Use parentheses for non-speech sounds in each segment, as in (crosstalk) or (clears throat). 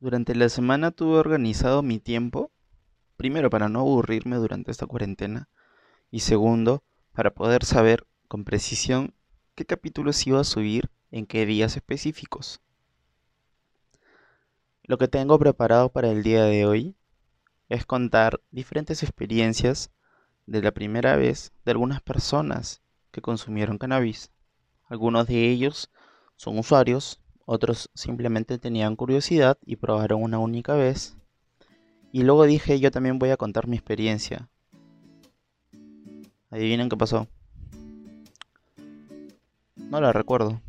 Durante la semana tuve organizado mi tiempo, primero para no aburrirme durante esta cuarentena y segundo para poder saber con precisión qué capítulos iba a subir en qué días específicos. Lo que tengo preparado para el día de hoy es contar diferentes experiencias de la primera vez de algunas personas que consumieron cannabis. Algunos de ellos son usuarios, otros simplemente tenían curiosidad y probaron una única vez. Y luego dije yo también voy a contar mi experiencia. Adivinen qué pasó. No la recuerdo.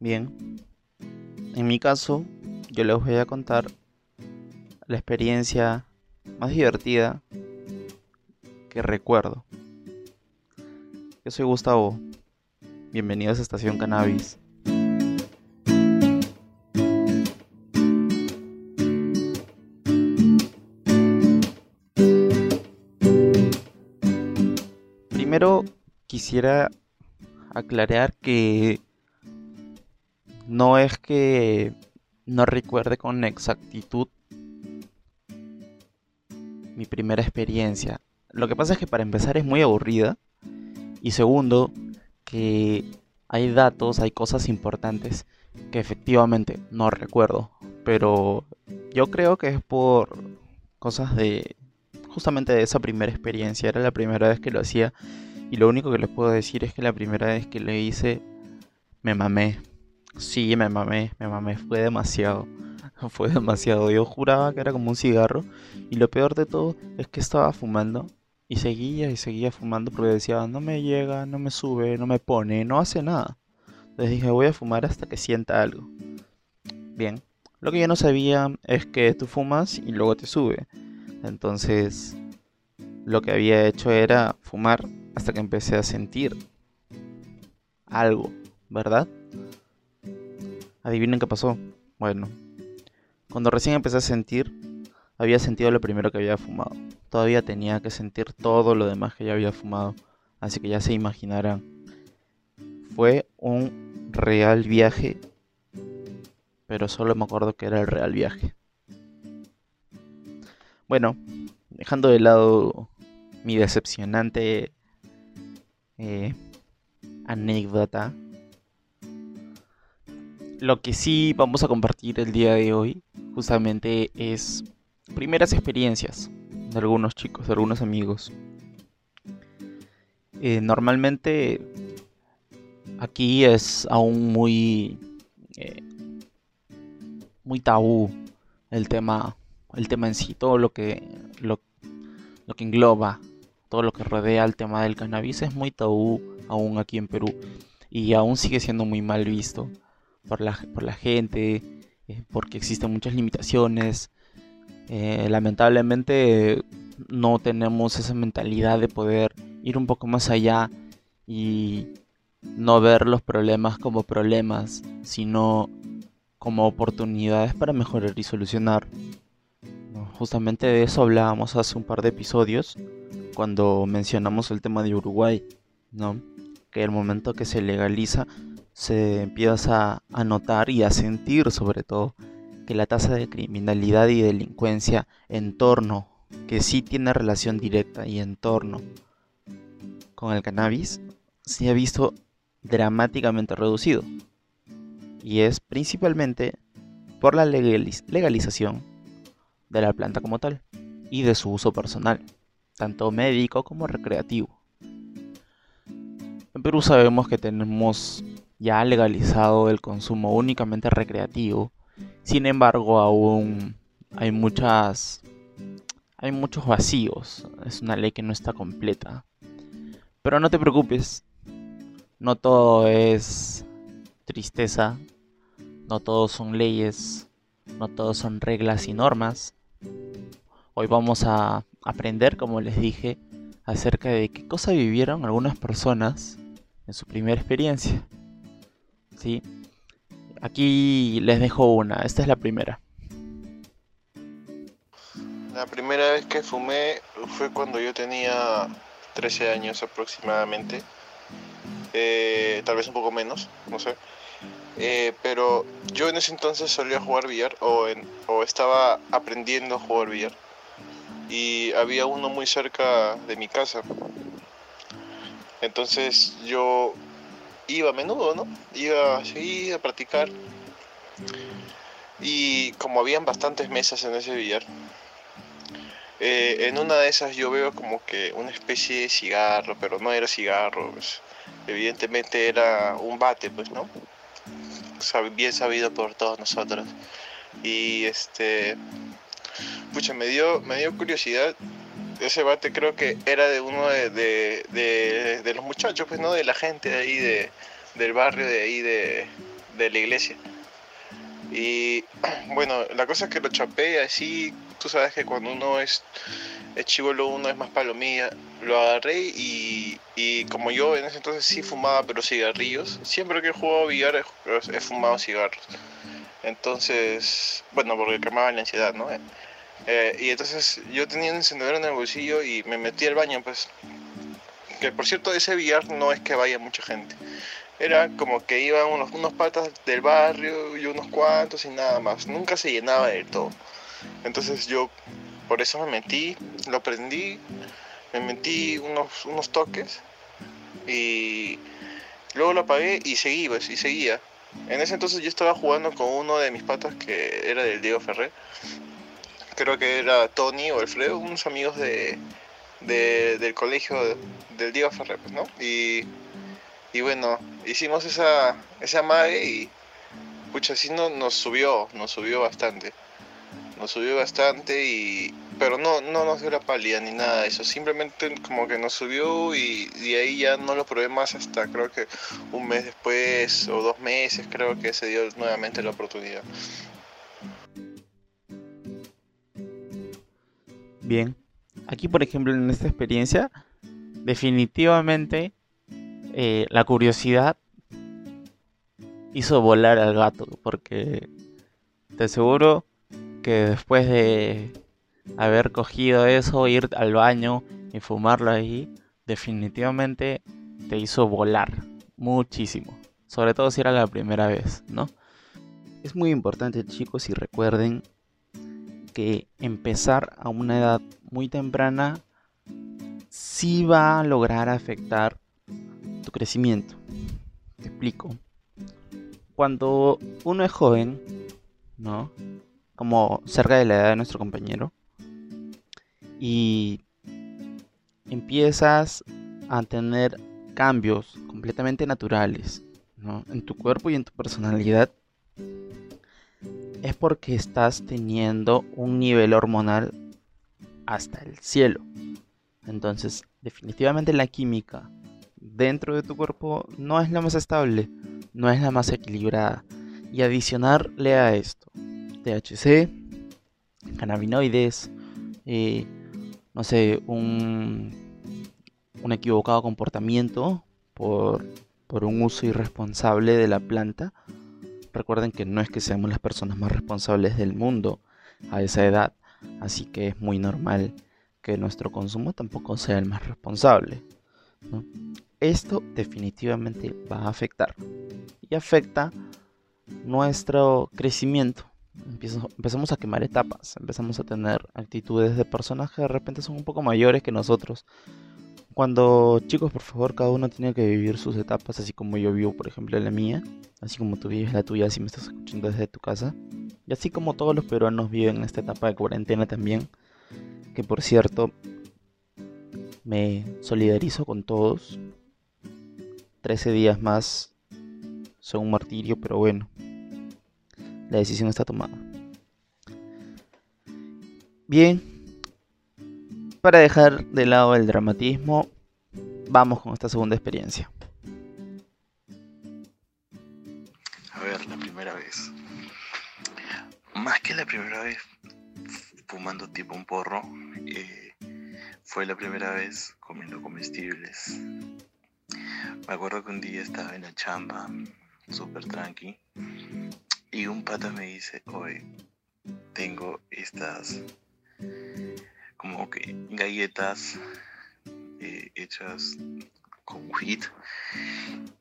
Bien. En mi caso, yo les voy a contar la experiencia más divertida que recuerdo. Yo soy Gustavo. Bienvenidos a Estación Cannabis. Quisiera aclarar que no es que no recuerde con exactitud mi primera experiencia. Lo que pasa es que para empezar es muy aburrida. Y segundo, que hay datos, hay cosas importantes que efectivamente no recuerdo. Pero yo creo que es por cosas de justamente de esa primera experiencia. Era la primera vez que lo hacía. Y lo único que les puedo decir es que la primera vez que lo hice me mamé. Sí, me mamé, me mamé. Fue demasiado. (laughs) Fue demasiado. Yo juraba que era como un cigarro. Y lo peor de todo es que estaba fumando. Y seguía y seguía fumando porque decía, no me llega, no me sube, no me pone, no hace nada. Entonces dije, voy a fumar hasta que sienta algo. Bien. Lo que yo no sabía es que tú fumas y luego te sube. Entonces, lo que había hecho era fumar hasta que empecé a sentir algo, ¿verdad? Adivinen qué pasó. Bueno, cuando recién empecé a sentir, había sentido lo primero que había fumado. Todavía tenía que sentir todo lo demás que ya había fumado. Así que ya se imaginarán. Fue un real viaje. Pero solo me acuerdo que era el real viaje. Bueno, dejando de lado mi decepcionante eh, anécdota. Lo que sí vamos a compartir el día de hoy justamente es primeras experiencias de algunos chicos, de algunos amigos. Eh, normalmente aquí es aún muy eh, muy tabú el tema el tema en sí todo lo que lo, lo que engloba todo lo que rodea el tema del cannabis es muy tabú aún aquí en Perú y aún sigue siendo muy mal visto por la, por la gente, eh, porque existen muchas limitaciones. Eh, lamentablemente no tenemos esa mentalidad de poder ir un poco más allá y no ver los problemas como problemas, sino como oportunidades para mejorar y solucionar. Justamente de eso hablábamos hace un par de episodios cuando mencionamos el tema de Uruguay, ¿no? Que el momento que se legaliza se empieza a notar y a sentir sobre todo que la tasa de criminalidad y delincuencia en torno, que sí tiene relación directa y en torno con el cannabis, se ha visto dramáticamente reducido. Y es principalmente por la legalización de la planta como tal y de su uso personal, tanto médico como recreativo. En Perú sabemos que tenemos ya legalizado el consumo únicamente recreativo. Sin embargo, aún hay muchas hay muchos vacíos. Es una ley que no está completa. Pero no te preocupes. No todo es tristeza. No todo son leyes. No todo son reglas y normas. Hoy vamos a aprender, como les dije, acerca de qué cosa vivieron algunas personas en su primera experiencia. ¿sí? Aquí les dejo una, esta es la primera. La primera vez que fumé fue cuando yo tenía 13 años aproximadamente, eh, tal vez un poco menos, no sé. Eh, pero yo en ese entonces solía jugar billar o, o estaba aprendiendo a jugar billar. Y había uno muy cerca de mi casa. Entonces yo iba a menudo, ¿no? Iba así a practicar. Y como habían bastantes mesas en ese billar, eh, en una de esas yo veo como que una especie de cigarro, pero no era cigarro, pues. evidentemente era un bate, pues, ¿no? bien sabido por todos nosotros. Y este, pucha, me dio, me dio curiosidad. Ese bate creo que era de uno de, de, de, los muchachos, pues, ¿no? De la gente de ahí, de, del barrio, de ahí, de, de la iglesia. Y (clears throat) bueno, la cosa es que lo chapé así, tú sabes que cuando uno es, es chivolo, uno es más palomilla. Lo agarré y, y, como yo en ese entonces sí fumaba, pero cigarrillos, siempre que he jugado billar he, fumado cigarros. Entonces, bueno, porque quemaba la ansiedad, ¿no? Eh, y entonces yo tenía un encendedor en el bolsillo y me metí al baño, pues. Que por cierto, ese billar no es que vaya mucha gente. Era como que iban unos, unos patas del barrio y unos cuantos y nada más. Nunca se llenaba del todo. Entonces yo por eso me metí, lo prendí, me metí unos, unos toques y luego lo apagué y seguí, pues, y seguía. En ese entonces yo estaba jugando con uno de mis patas que era del Diego Ferrer. Creo que era Tony o Alfredo, unos amigos de, del colegio del Diego Ferrer, ¿no? Y y bueno, hicimos esa, esa mague y pucha, así no, nos subió, nos subió bastante. Nos subió bastante y... Pero no, no nos dio la pálida ni nada de eso. Simplemente como que nos subió y de ahí ya no lo probé más hasta creo que un mes después o dos meses creo que se dio nuevamente la oportunidad. Bien. Aquí por ejemplo en esta experiencia definitivamente eh, la curiosidad hizo volar al gato, porque te aseguro que después de haber cogido eso, ir al baño y fumarlo ahí, definitivamente te hizo volar muchísimo. Sobre todo si era la primera vez, ¿no? Es muy importante, chicos, y recuerden que empezar a una edad muy temprana sí va a lograr afectar crecimiento. Te explico. Cuando uno es joven, ¿no? Como cerca de la edad de nuestro compañero, y empiezas a tener cambios completamente naturales ¿no? en tu cuerpo y en tu personalidad, es porque estás teniendo un nivel hormonal hasta el cielo. Entonces, definitivamente la química dentro de tu cuerpo no es la más estable, no es la más equilibrada. Y adicionarle a esto, THC, cannabinoides, eh, no sé, un, un equivocado comportamiento por, por un uso irresponsable de la planta. Recuerden que no es que seamos las personas más responsables del mundo a esa edad, así que es muy normal que nuestro consumo tampoco sea el más responsable. esto definitivamente va a afectar y afecta nuestro crecimiento. empezamos a quemar etapas, empezamos a tener actitudes de personas que de repente son un poco mayores que nosotros. Cuando chicos, por favor, cada uno tiene que vivir sus etapas, así como yo vivo, por ejemplo, la mía, así como tú vives la tuya, si me estás escuchando desde tu casa, y así como todos los peruanos viven esta etapa de cuarentena también, que por cierto, me solidarizo con todos, 13 días más son un martirio, pero bueno, la decisión está tomada. Bien, para dejar de lado el dramatismo, vamos con esta segunda experiencia. A ver, la primera vez. Más que la primera vez fumando tipo un porro, eh, fue la primera vez comiendo comestibles. Me acuerdo que un día estaba en la chamba, súper tranqui, y un pata me dice, oye, tengo estas como que galletas eh, hechas con wheat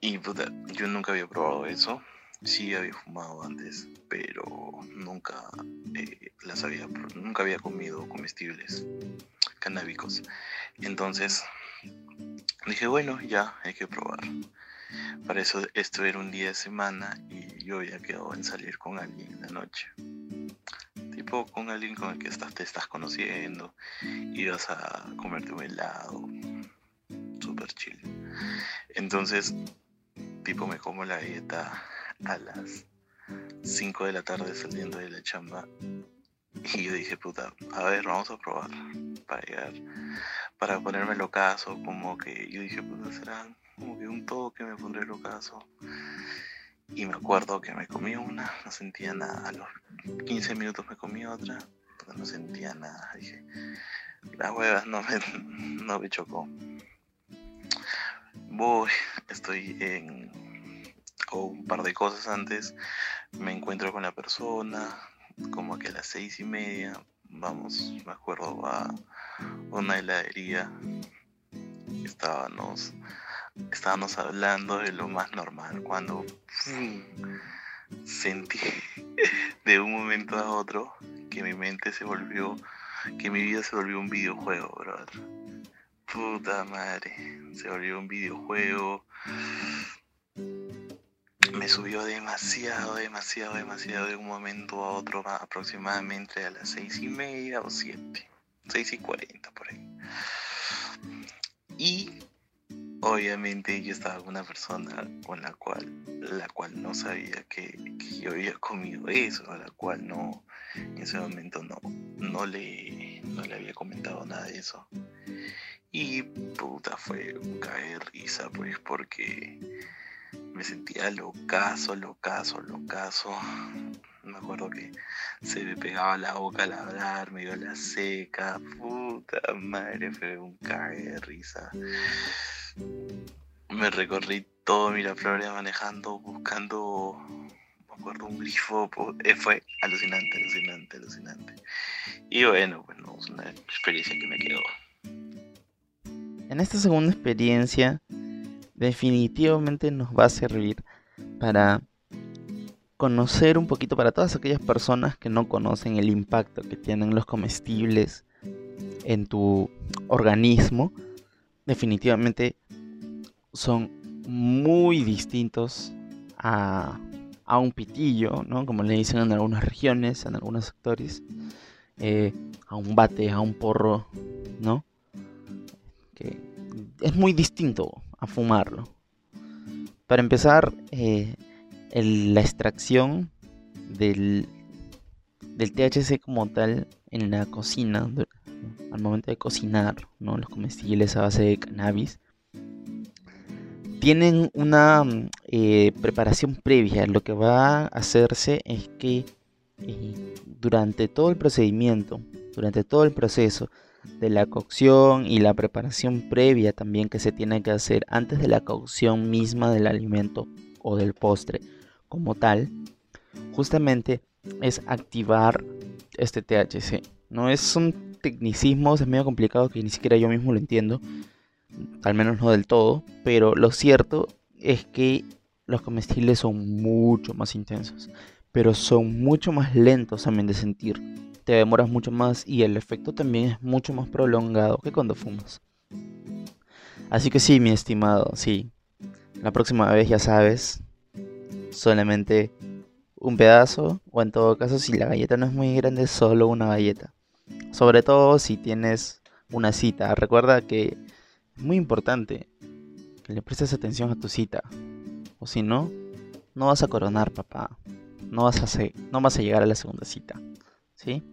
y yo nunca había probado eso sí había fumado antes, pero nunca eh, las había, nunca había comido comestibles canábicos. Entonces dije, bueno, ya hay que probar. Para eso esto era un día de semana y yo había quedado en salir con alguien en la noche. Tipo con alguien con el que estás, te estás conociendo, y vas a comerte un helado, super chill. Entonces, tipo me como la dieta a las 5 de la tarde saliendo de la chamba. Y yo dije, puta, a ver, vamos a probar para llegar, para ponerme el ocaso, como que yo dije, puta, será como que un todo que me pondré el ocaso. Y me acuerdo que me comí una, no sentía nada. A los 15 minutos me comí otra, porque no sentía nada. Dije, las huevas no me, (laughs) no me chocó. Voy, estoy en o un par de cosas antes, me encuentro con la persona, como que a las seis y media, vamos, me acuerdo, a una heladería, estábamos, estábamos hablando de lo más normal, cuando sentí (laughs) de un momento a otro que mi mente se volvió, que mi vida se volvió un videojuego, brother. Puta madre, se volvió un videojuego me subió demasiado, demasiado, demasiado de un momento a otro, aproximadamente a las seis y media o siete, seis y cuarenta por ahí. Y obviamente yo estaba con una persona con la cual, la cual no sabía que, yo había comido eso, a la cual no, en ese momento no, no le, no le había comentado nada de eso. Y puta, fue un caer risa, pues, porque me sentía locazo, locazo, locazo. Me acuerdo que se me pegaba la boca al hablar, me dio la seca. Puta madre, fue un de risa. Me recorrí todo Miraflores manejando, buscando, me acuerdo, un grifo. Eh, fue alucinante, alucinante, alucinante. Y bueno, bueno, es una experiencia que me quedó. En esta segunda experiencia definitivamente nos va a servir para conocer un poquito para todas aquellas personas que no conocen el impacto que tienen los comestibles en tu organismo. Definitivamente son muy distintos a, a un pitillo, ¿no? Como le dicen en algunas regiones, en algunos sectores. Eh, a un bate, a un porro, ¿no? Que es muy distinto a fumarlo. Para empezar, eh, la extracción del, del THC como tal en la cocina, al momento de cocinar ¿no? los comestibles a base de cannabis, tienen una eh, preparación previa. Lo que va a hacerse es que eh, durante todo el procedimiento, durante todo el proceso, de la cocción y la preparación previa también que se tiene que hacer antes de la cocción misma del alimento o del postre como tal, justamente es activar este THC. No es un tecnicismo, es medio complicado que ni siquiera yo mismo lo entiendo, al menos no del todo, pero lo cierto es que los comestibles son mucho más intensos, pero son mucho más lentos también de sentir te demoras mucho más y el efecto también es mucho más prolongado que cuando fumas. Así que sí, mi estimado, sí. La próxima vez ya sabes, solamente un pedazo o en todo caso si la galleta no es muy grande, solo una galleta. Sobre todo si tienes una cita. Recuerda que es muy importante que le prestes atención a tu cita. O si no, no vas a coronar, papá. No vas a, no vas a llegar a la segunda cita. ¿Sí?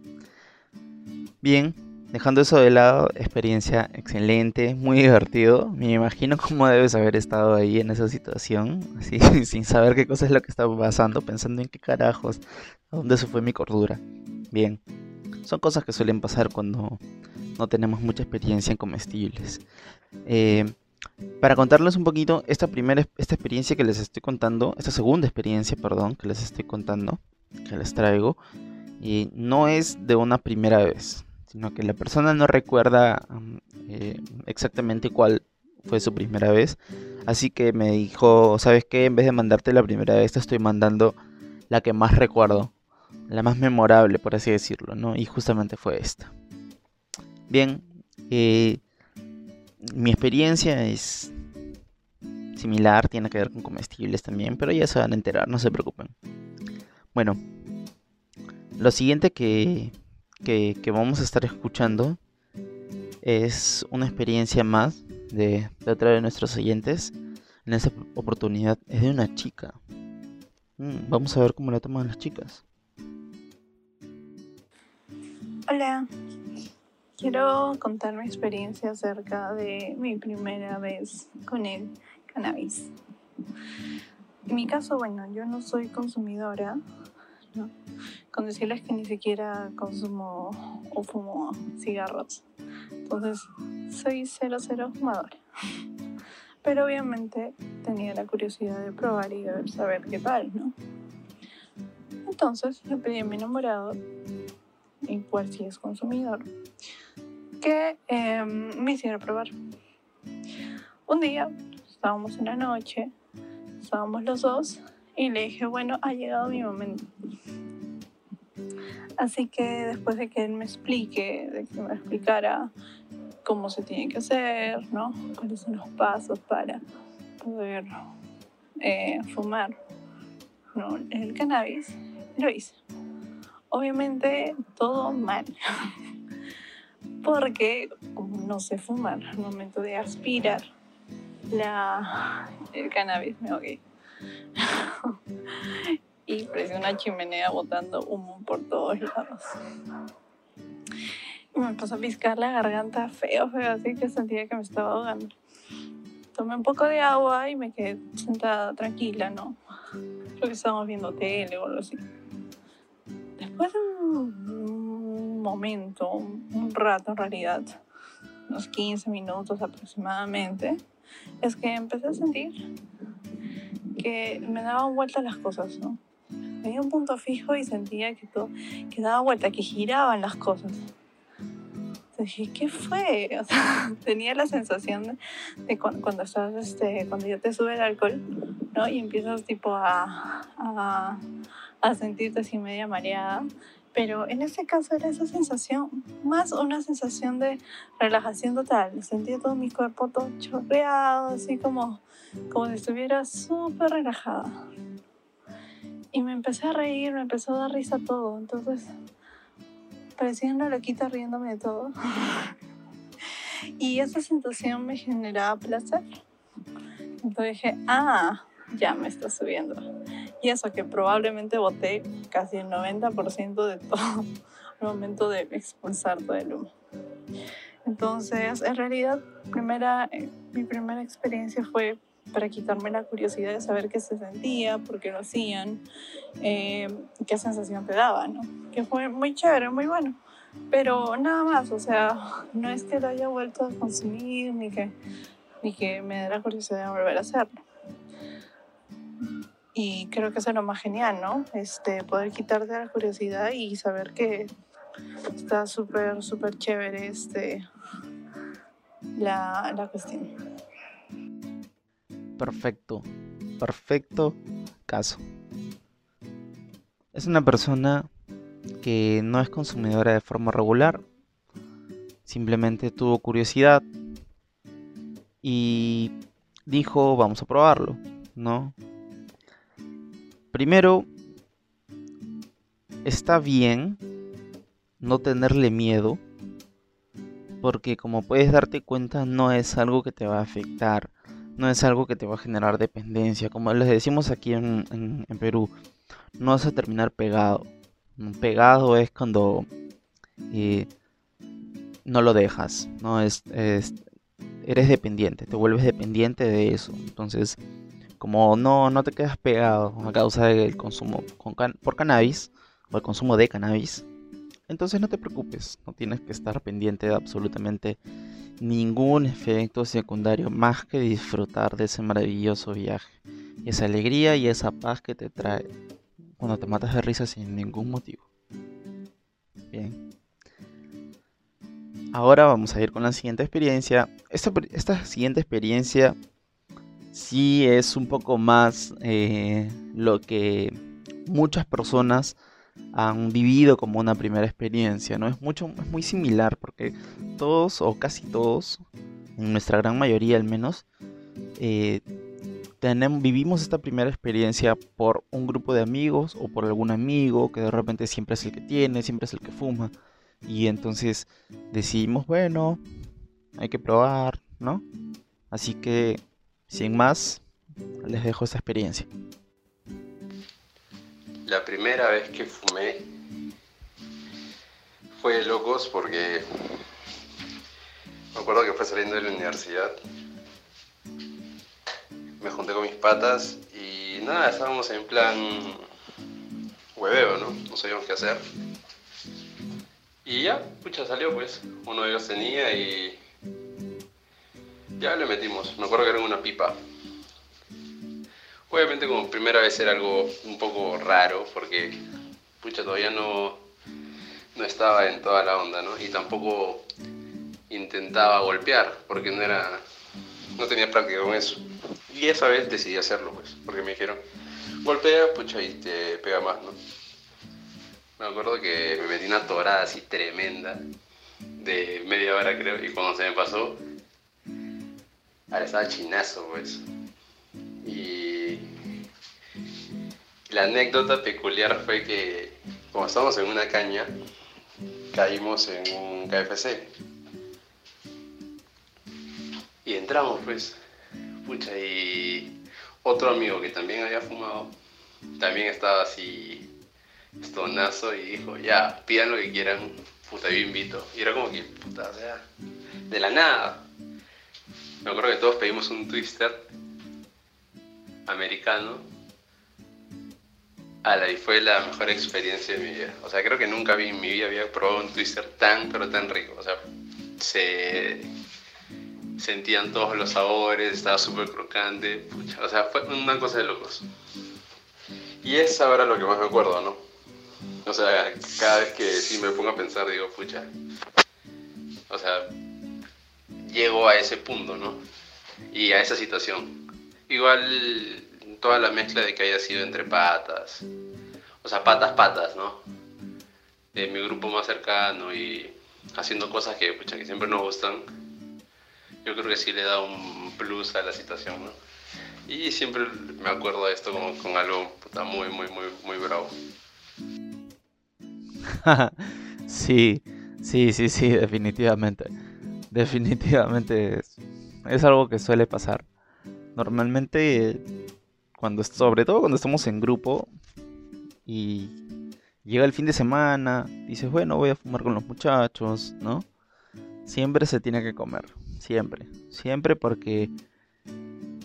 Bien, dejando eso de lado, experiencia excelente, muy divertido. Me imagino cómo debes haber estado ahí en esa situación, así, (laughs) sin saber qué cosa es lo que estaba pasando, pensando en qué carajos, a dónde se fue mi cordura. Bien, son cosas que suelen pasar cuando no tenemos mucha experiencia en comestibles. Eh, para contarles un poquito, esta primera esta experiencia que les estoy contando, esta segunda experiencia, perdón, que les estoy contando, que les traigo, y no es de una primera vez sino que la persona no recuerda eh, exactamente cuál fue su primera vez. Así que me dijo, ¿sabes qué? En vez de mandarte la primera vez, te estoy mandando la que más recuerdo, la más memorable, por así decirlo, ¿no? Y justamente fue esta. Bien, eh, mi experiencia es similar, tiene que ver con comestibles también, pero ya se van a enterar, no se preocupen. Bueno, lo siguiente que, que, vamos a estar escuchando es una experiencia más de, de otra de nuestros oyentes. En esta oportunidad es de una chica. Mm, vamos a ver cómo la toman las chicas. Hola, quiero contar mi experiencia acerca de mi primera vez con el cannabis. En mi caso, bueno, yo no soy consumidora, ¿no? Con decirles que ni siquiera consumo o fumo cigarros. Entonces, soy cero cero fumadora. Pero obviamente tenía la curiosidad de probar y de saber qué tal, ¿no? Entonces le pedí a mi enamorado, igual si es consumidor, que em, me hiciera probar. Un día estábamos en la noche, estábamos los dos y le dije, bueno, ha llegado mi momento. Así que después de que él me explique, de que me explicara cómo se tiene que hacer, ¿no? Cuáles son los pasos para poder eh, fumar el cannabis, lo hice. Obviamente todo mal. Porque no sé fumar, al momento de aspirar la, el cannabis me ahogué. (laughs) y parecía una chimenea botando humo por todos lados. Y me empezó a piscar la garganta feo, feo, así que sentía que me estaba ahogando. Tomé un poco de agua y me quedé sentada tranquila, ¿no? Creo que estábamos viendo tele o algo así. Después de un momento, un rato en realidad, unos 15 minutos aproximadamente, es que empecé a sentir que me daban vuelta las cosas, ¿no? Tenía un punto fijo y sentía que todo, que daba vuelta, que giraban las cosas. Entonces dije, ¿qué fue? (laughs) O sea, tenía la sensación de, cuando, estás, este, cuando ya te sube el alcohol, ¿no? Y empiezas tipo a, a sentirte así media mareada pero en este caso era esa sensación, más una sensación de relajación total. Sentía todo mi cuerpo todo chorreado, así como, como si estuviera súper relajada. Y me empecé a reír, me empezó a dar risa todo. Entonces, parecía una loquita riéndome de todo. (laughs) y esa sensación me generaba placer. Entonces dije, ah, ya me está subiendo. Y eso que probablemente boté casi el 90% de todo (laughs) al momento de expulsar todo el humo. Entonces, en realidad, primera, eh, mi primera experiencia fue para quitarme la curiosidad de saber qué se sentía, por qué lo hacían, eh, qué sensación te daba, ¿no? Que fue muy chévere, muy bueno. Pero nada más, o sea, no es que lo haya vuelto a consumir ni que, ni que me dé la curiosidad de volver a hacerlo. Y creo que es lo más genial, ¿no? Este, poder quitarte la curiosidad y saber que está súper, súper chévere este, la, la cuestión. Perfecto, perfecto caso. Es una persona que no es consumidora de forma regular, simplemente tuvo curiosidad y dijo vamos a probarlo, ¿no? Primero, está bien no tenerle miedo, porque como puedes darte cuenta no es algo que te va a afectar, no es algo que te va a generar dependencia, como les decimos aquí en, Perú, no vas a terminar pegado. Pegado es cuando eh, no lo dejas, no es, eres dependiente, te vuelves dependiente de eso. Entonces, como no, no te quedas pegado a causa del consumo por cannabis o el consumo de cannabis, entonces no te preocupes, no tienes que estar pendiente de absolutamente ningún efecto secundario más que disfrutar de ese maravilloso viaje, esa alegría y esa paz que te trae cuando te matas de risa sin ningún motivo. Bien. Ahora vamos a ir con la siguiente experiencia. Esta, esta siguiente experiencia sí es un poco más eh, lo que muchas personas han vivido como una primera experiencia, ¿no? Es mucho, es muy similar porque todos o casi todos, en nuestra gran mayoría al menos, eh, tenemos, vivimos esta primera experiencia por un grupo de amigos o por algún amigo que de repente siempre es el que tiene, siempre es el que fuma. Y entonces decidimos, bueno, hay que probar, ¿no? Así que, sin más, les dejo esa experiencia. La primera vez que fumé fue de locos porque me acuerdo que fue saliendo de la universidad. Me junté con mis patas y nada, estábamos en plan hueveo, ¿no? No sabíamos qué hacer. Y ya, pucha, salió pues. Uno de ellos tenía y ya le metimos. Me acuerdo que era una pipa. Obviamente como primera vez era algo un poco raro porque pucha todavía no, no estaba en toda la onda, ¿no? Y tampoco intentaba golpear porque no era no tenía práctica con eso. Y esa vez decidí hacerlo, pues, porque me dijeron, golpea, pucha, y te pega más, ¿no? Me acuerdo que me metí una torada así tremenda, de media hora creo, y cuando se me pasó, estaba chinazo, pues. Y la anécdota peculiar fue que, como estábamos en una caña, caímos en un KFC. Y entramos, pues. Pucha, y otro amigo que también había fumado, también estaba así estonazo y dijo, ya, pidan lo que quieran, puta, yo invito. Y era como que, puta, o sea, de la nada. Me acuerdo que todos pedimos un twister americano. Ala, y fue la mejor experiencia de mi vida. O sea, creo que nunca vi en mi vida había probado un twister tan, pero tan rico. O sea, se sentían todos los sabores, estaba súper crocante. O sea, fue una cosa de locos. Y es ahora lo que más me acuerdo, ¿no? O sea, cada vez que sí me pongo a pensar, digo, pucha. O sea, llego a ese punto, ¿no? Y a esa situación. Igual toda la mezcla de que haya sido entre patas. O sea, patas, patas, ¿no? De mi grupo más cercano y haciendo cosas que, pucha, que siempre nos gustan. Yo creo que sí le da un plus a la situación, ¿no? Y siempre me acuerdo de esto como con algo puta, muy, muy, muy, muy bravo. (laughs) sí, sí, sí, sí, definitivamente. Definitivamente es, algo que suele pasar. Normalmente, cuando, sobre todo cuando estamos en grupo y llega el fin de semana, dices, bueno, voy a fumar con los muchachos, ¿no? Siempre se tiene que comer, siempre, siempre porque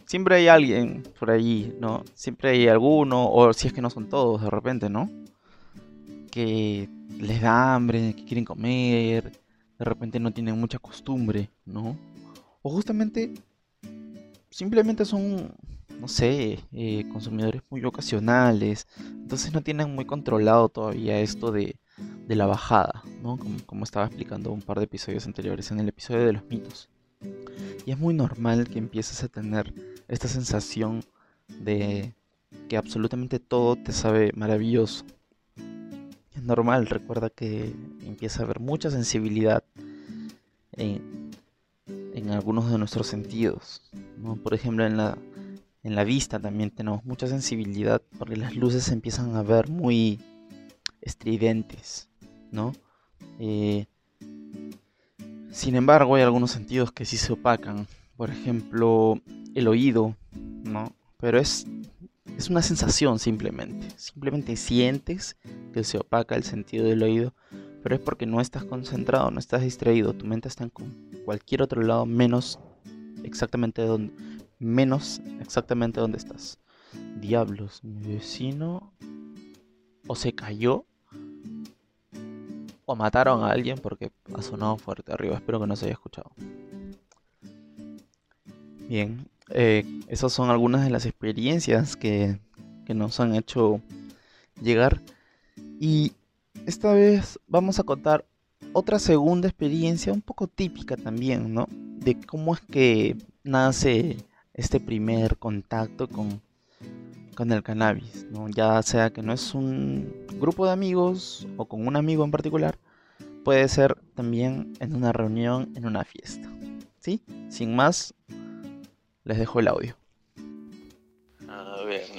siempre hay alguien por allí, ¿no? Siempre hay alguno, o si es que no son todos de repente, ¿no? Que les da hambre, que quieren comer, de repente no tienen mucha costumbre, ¿no? O justamente simplemente son, no sé, eh, consumidores muy ocasionales, entonces no tienen muy controlado todavía esto de, la bajada, ¿no? Como, como estaba explicando un par de episodios anteriores, en el episodio de los mitos. Y es muy normal que empieces a tener esta sensación de que absolutamente todo te sabe maravilloso, normal, recuerda que empieza a haber mucha sensibilidad en, algunos de nuestros sentidos. Por ejemplo, en la, en la vista también tenemos mucha sensibilidad porque las luces empiezan a ver muy estridentes, ¿no? Eh, sin embargo, hay algunos sentidos que sí se opacan. Por ejemplo, el oído, ¿no? Pero es es una sensación simplemente. Simplemente sientes que se opaca el sentido del oído, pero es porque no estás concentrado, no estás distraído. Tu mente está en cualquier otro lado menos exactamente donde menos exactamente donde estás. Diablos, mi vecino o se cayó o mataron a alguien porque ha sonado fuerte arriba. Espero que no se haya escuchado. Bien, eh, esas son algunas de las experiencias que, nos han hecho llegar. Y esta vez vamos a contar otra segunda experiencia un poco típica también, ¿no? De cómo es que nace este primer contacto con, con el cannabis, ¿no? ya sea que no es un grupo de amigos o con un amigo en particular, puede ser también en una reunión, en una fiesta. ¿Sí? Sin más, les dejo el audio.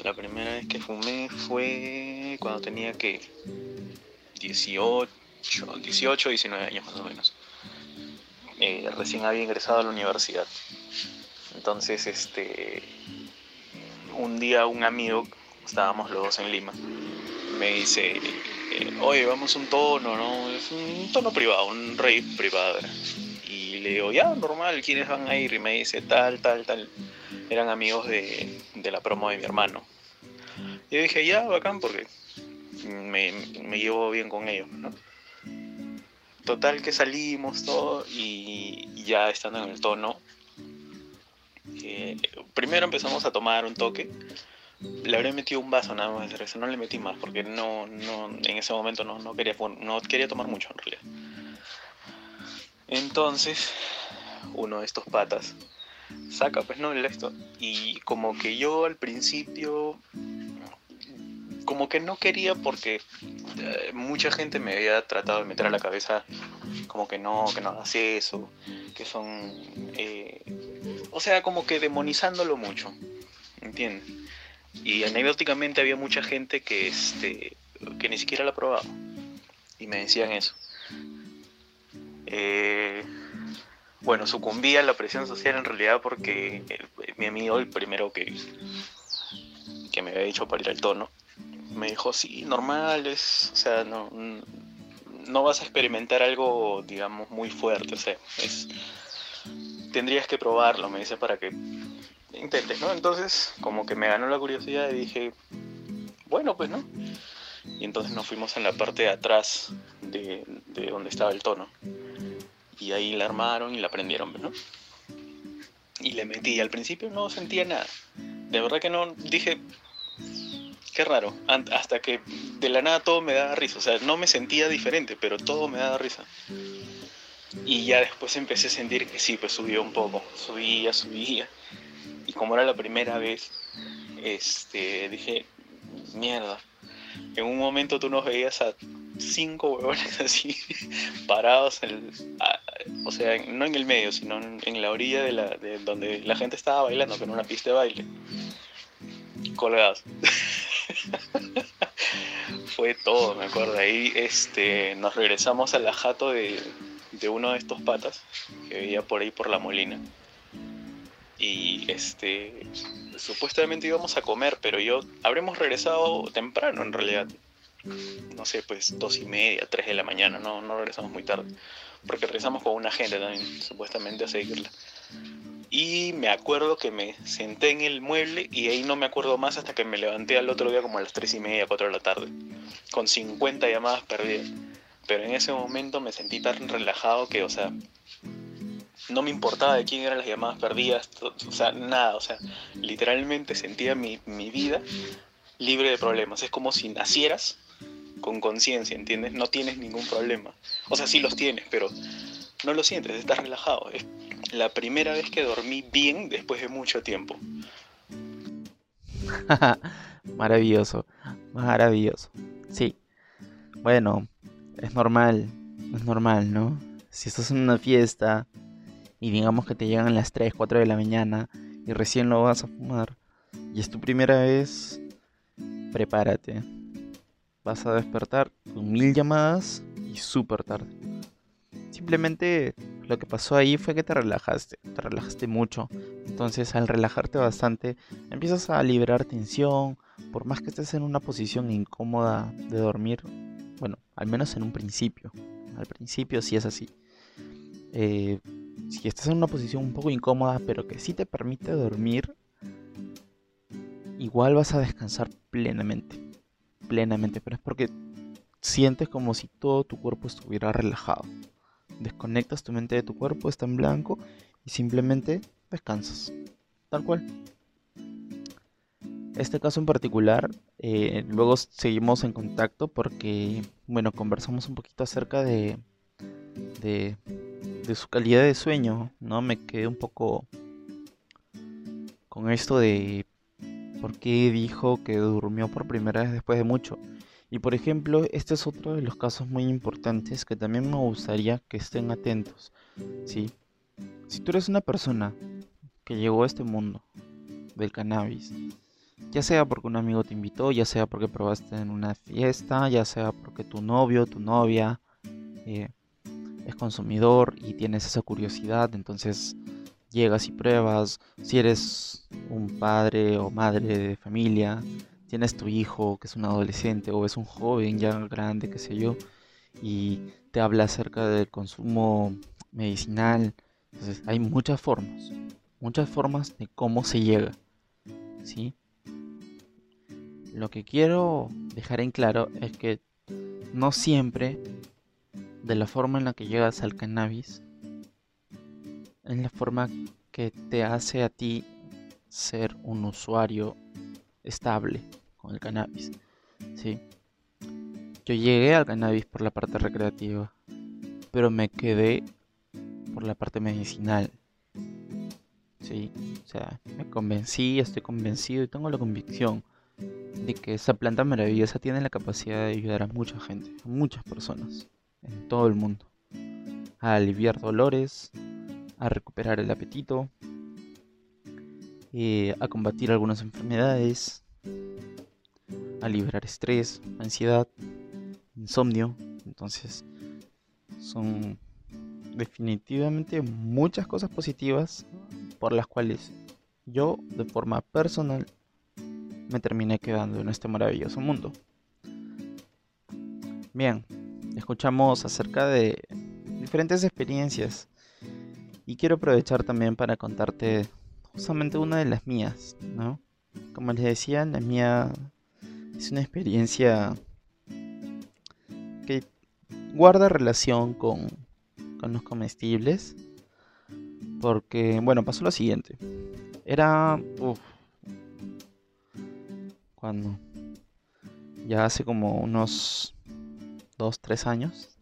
La primera vez que fumé fue cuando tenía que 18, 18, 19 años más o menos. Eh, recién había ingresado a la universidad. Entonces, este, un día un amigo, estábamos los dos en Lima, me dice, eh, oye, vamos a un tono, ¿no? Es un tono privado, un rave privado. Y le digo, ya, normal, ¿quiénes van a ir? Y me dice, tal, tal, tal. Eran amigos de, de la promo de mi hermano. Yo dije, ya, bacán, porque me, me llevo bien con ellos, ¿no? Total que salimos todo y ya estando en el tono, eh, primero empezamos a tomar un toque. Le habré metido un vaso nada más de cerveza, no le metí más porque no, no en ese momento no, no, quería, no quería tomar mucho en realidad. Entonces, uno de estos patas saca pues no el esto y como que yo al principio como que no quería porque eh, mucha gente me había tratado de meter a la cabeza como que no, que no hagas eso, que son... Eh, o sea, como que demonizándolo mucho, ¿entiendes? Y anecdóticamente había mucha gente que, este, que ni siquiera la probaba. Y me decían eso. Eh, bueno, sucumbí a la presión social en realidad porque mi amigo, el primero que, que me había dicho para ir al tono, me dijo, sí, normal, es, o sea, no, no vas a experimentar algo, digamos, muy fuerte, o sea, es, tendrías que probarlo, me dice, para que intentes, ¿no? Entonces, como que me ganó la curiosidad y dije, bueno, pues, ¿no? Y entonces nos fuimos en la parte de atrás de, de donde estaba el tono. Y ahí la armaron y la prendieron, ¿no? Y le metí. Al principio no sentía nada. De verdad que no. Dije, qué raro. Hasta que de la nada todo me daba risa. O sea, no me sentía diferente, pero todo me daba risa. Y ya después empecé a sentir que sí, pues subió un poco. Subía, subía. Y como era la primera vez, este, dije, mierda. En un momento tú nos veías a cinco huevones (laughs) así, parados, en o sea, no en el medio, sino en, la orilla de, la, de donde la gente estaba bailando, con una pista de baile. Colgados. (laughs) Fue todo, me acuerdo. Ahí este, nos regresamos al jato de, de uno de estos patas que vivía por ahí por la molina. Y este supuestamente íbamos a comer, pero yo habremos regresado temprano en realidad. No sé, pues dos y media, tres de la mañana, no, no regresamos muy tarde. Porque regresamos con una gente también, supuestamente a seguirla. Y me acuerdo que me senté en el mueble y ahí no me acuerdo más hasta que me levanté al otro día como a las 3 y media, 4 de la tarde, con 50 llamadas perdidas. Pero en ese momento me sentí tan relajado que, o sea, no me importaba de quién eran las llamadas perdidas, o sea, nada, o sea, literalmente sentía mi, mi vida libre de problemas. Es como si nacieras con conciencia, ¿entiendes? No tienes ningún problema. O sea, sí los tienes, pero no lo sientes, estás relajado. Es la primera vez que dormí bien después de mucho tiempo. (laughs) maravilloso, maravilloso. Sí. Bueno, es normal, es normal, ¿no? Si estás en una fiesta y digamos que te llegan las 3, 4 de la mañana y recién lo vas a fumar y es tu primera vez, prepárate. Vas a despertar con mil llamadas y súper tarde. Simplemente lo que pasó ahí fue que te relajaste, te relajaste mucho. Entonces al relajarte bastante empiezas a liberar tensión, por más que estés en una posición incómoda de dormir, bueno, al menos en un principio, al principio sí es así. Eh, si estás en una posición un poco incómoda, pero que sí te permite dormir, igual vas a descansar plenamente, plenamente, pero es porque sientes como si todo tu cuerpo estuviera relajado desconectas tu mente de tu cuerpo, está en blanco y simplemente descansas. Tal cual. Este caso en particular, eh, luego seguimos en contacto porque, bueno, conversamos un poquito acerca de, de, de su calidad de sueño, ¿no? Me quedé un poco con esto de por qué dijo que durmió por primera vez después de mucho. Y por ejemplo, este es otro de los casos muy importantes que también me gustaría que estén atentos. ¿sí? Si tú eres una persona que llegó a este mundo del cannabis, ya sea porque un amigo te invitó, ya sea porque probaste en una fiesta, ya sea porque tu novio, tu novia eh, es consumidor y tienes esa curiosidad, entonces llegas y pruebas. Si eres un padre o madre de familia, tienes tu hijo que es un adolescente o es un joven ya grande, qué sé yo, y te habla acerca del consumo medicinal. Entonces, hay muchas formas, muchas formas de cómo se llega. ¿Sí? Lo que quiero dejar en claro es que no siempre de la forma en la que llegas al cannabis es la forma que te hace a ti ser un usuario estable con el cannabis. ¿sí? Yo llegué al cannabis por la parte recreativa, pero me quedé por la parte medicinal. Sí, o sea, me convencí, estoy convencido y tengo la convicción de que esa planta maravillosa tiene la capacidad de ayudar a mucha gente, a muchas personas en todo el mundo, a aliviar dolores, a recuperar el apetito, eh, a combatir algunas enfermedades, a liberar estrés, ansiedad, insomnio. Entonces, son definitivamente muchas cosas positivas por las cuales yo, de forma personal, me terminé quedando en este maravilloso mundo. Bien, escuchamos acerca de diferentes experiencias y quiero aprovechar también para contarte justamente una de las mías, ¿no? Como les decía, la mía es una experiencia que guarda relación con, con los comestibles. Porque, bueno, pasó lo siguiente. Era... Uf, cuando... Ya hace como unos 2, 3 años.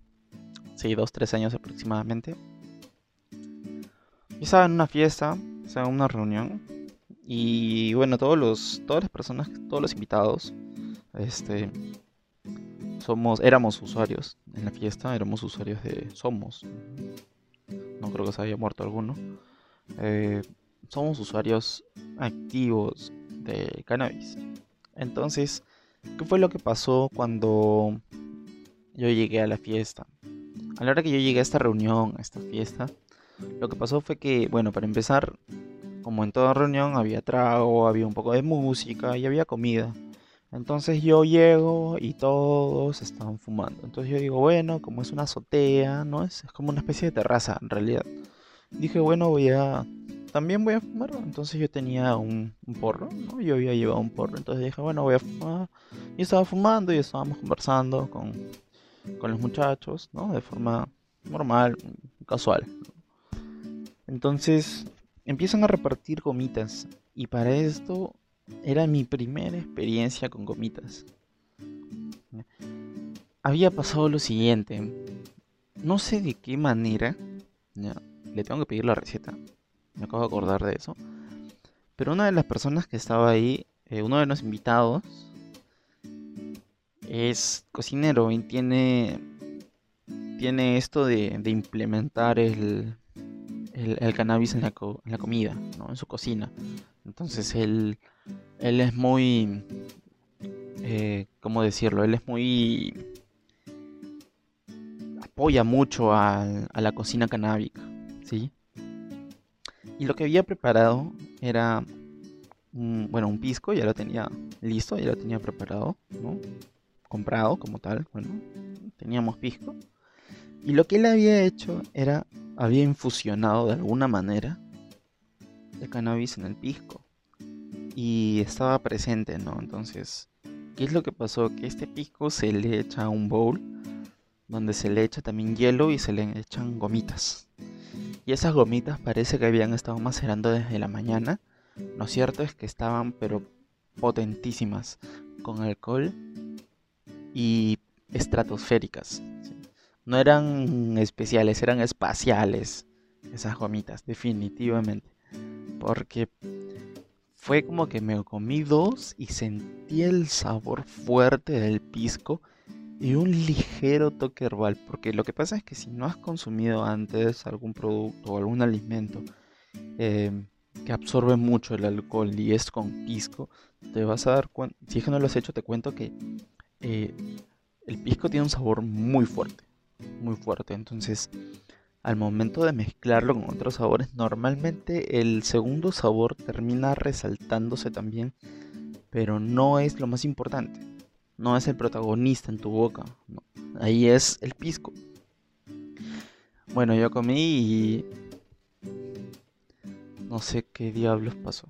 Sí, 2, 3 años aproximadamente. Yo estaba en una fiesta, estaba en una reunión. Y bueno, todos los, todas las personas, todos los invitados, este, somos, éramos usuarios en la fiesta, éramos usuarios de, somos, no creo que se haya muerto alguno, eh, somos usuarios activos de cannabis. Entonces, ¿qué fue lo que pasó cuando yo llegué a la fiesta? A la hora que yo llegué a esta reunión, a esta fiesta, lo que pasó fue que, bueno, para empezar, como en toda reunión, había trago, había un poco de música y había comida. Entonces yo llego y todos estaban fumando. Entonces yo digo, bueno, como es una azotea, ¿no? Es, como una especie de terraza en realidad. Dije, bueno, voy a... También voy a fumar. Entonces yo tenía un, porro, ¿no? Yo había llevado un porro. Entonces dije, bueno, voy a fumar. Y estaba fumando y estábamos conversando con, con los muchachos, ¿no? De forma normal, casual. Entonces empiezan a repartir gomitas. Y para esto era mi primera experiencia con gomitas. Había pasado lo siguiente. No sé de qué manera. le tengo que pedir la receta. Me acabo de acordar de eso. Pero una de las personas que estaba ahí, eh, uno de los invitados, es cocinero y tiene, tiene esto de implementar el, el, cannabis en la, en la comida, ¿no? en su cocina. Entonces él, él es muy, eh, ¿cómo decirlo? Él es muy... apoya mucho a, a la cocina canábica, ¿sí? Y lo que había preparado era, un, bueno, un pisco, ya lo tenía listo, ya lo tenía preparado, ¿no? Comprado como tal, bueno, teníamos pisco. Y lo que él había hecho era había infusionado de alguna manera el cannabis en el pisco. Y estaba presente, ¿no? Entonces, ¿qué es lo que pasó? Que este pisco se le echa a un bowl donde se le echa también hielo y se le echan gomitas. Y esas gomitas parece que habían estado macerando desde la mañana. Lo cierto es que estaban pero potentísimas con alcohol y estratosféricas. No eran especiales, eran espaciales esas gomitas, definitivamente. Porque fue como que me comí dos y sentí el sabor fuerte del pisco y un ligero toque herbal, porque lo que pasa es que si no has consumido antes algún producto o algún alimento em, que absorbe mucho el alcohol y es con pisco, te vas a dar cuenta, si es que no lo has hecho, te cuento que eh, el pisco tiene un sabor muy fuerte, muy fuerte, entonces al momento de mezclarlo con otros sabores, normalmente el segundo sabor termina resaltándose también, pero no es lo más importante no es el protagonista en tu boca. Ahí es el pisco. Bueno, yo comí y no sé qué diablos pasó.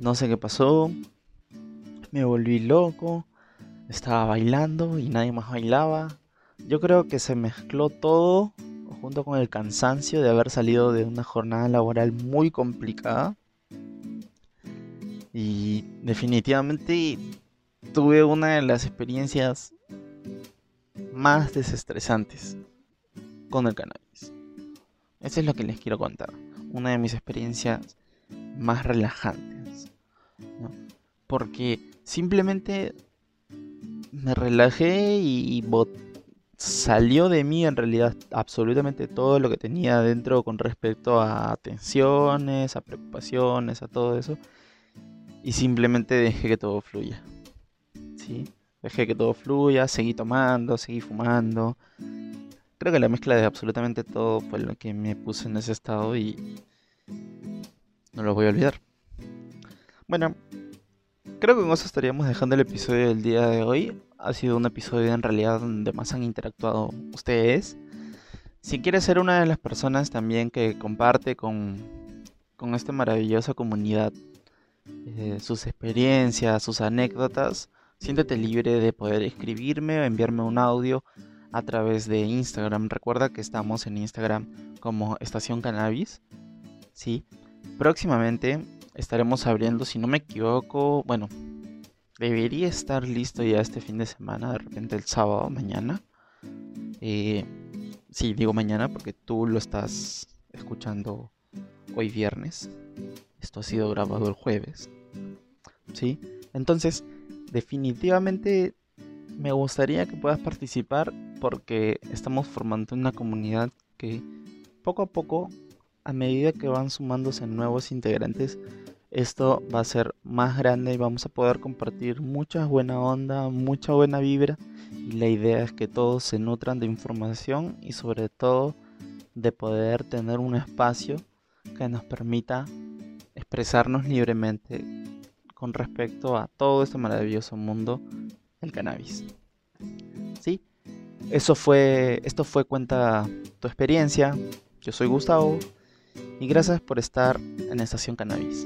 No sé qué pasó. Me volví loco. Estaba bailando y nadie más bailaba. Yo creo que se mezcló todo junto con el cansancio de haber salido de una jornada laboral muy complicada. Y definitivamente tuve una de las experiencias más desestresantes con el cannabis. Eso es lo que les quiero contar. Una de mis experiencias más relajantes. Porque simplemente me relajé y salió de mí en realidad absolutamente todo lo que tenía dentro con respecto a tensiones, a preocupaciones, a todo eso. Y simplemente dejé que todo fluya. Dejé que todo fluya, seguí tomando, seguí fumando. Creo que la mezcla de absolutamente todo fue lo que me puse en ese estado y no lo voy a olvidar. Bueno, creo que con eso estaríamos dejando el episodio del día de hoy. Ha sido un episodio en realidad donde más han interactuado ustedes. Si quieres ser una de las personas también que comparte con, con esta maravillosa comunidad eh, sus experiencias, sus anécdotas, Siéntete libre de poder escribirme o enviarme un audio a través de Instagram. Recuerda que estamos en Instagram como Estación Cannabis. Sí. Próximamente estaremos abriendo, si no me equivoco, bueno, debería estar listo ya este fin de semana, de repente el sábado, mañana. Eh, sí, digo mañana porque tú lo estás escuchando hoy viernes. Esto ha sido grabado el jueves. ¿Sí? Entonces, definitivamente me gustaría que puedas participar porque estamos formando una comunidad que poco a poco, a medida que van sumándose nuevos integrantes, esto va a ser más grande y vamos a poder compartir mucha buena onda, mucha buena vibra. Y la idea es que todos se nutran de información y sobre todo de poder tener un espacio que nos permita expresarnos libremente con respecto a todo este maravilloso mundo del cannabis. ¿Sí? Eso fue, esto fue Cuenta tu experiencia. Yo soy Gustavo y gracias por estar en Estación Cannabis.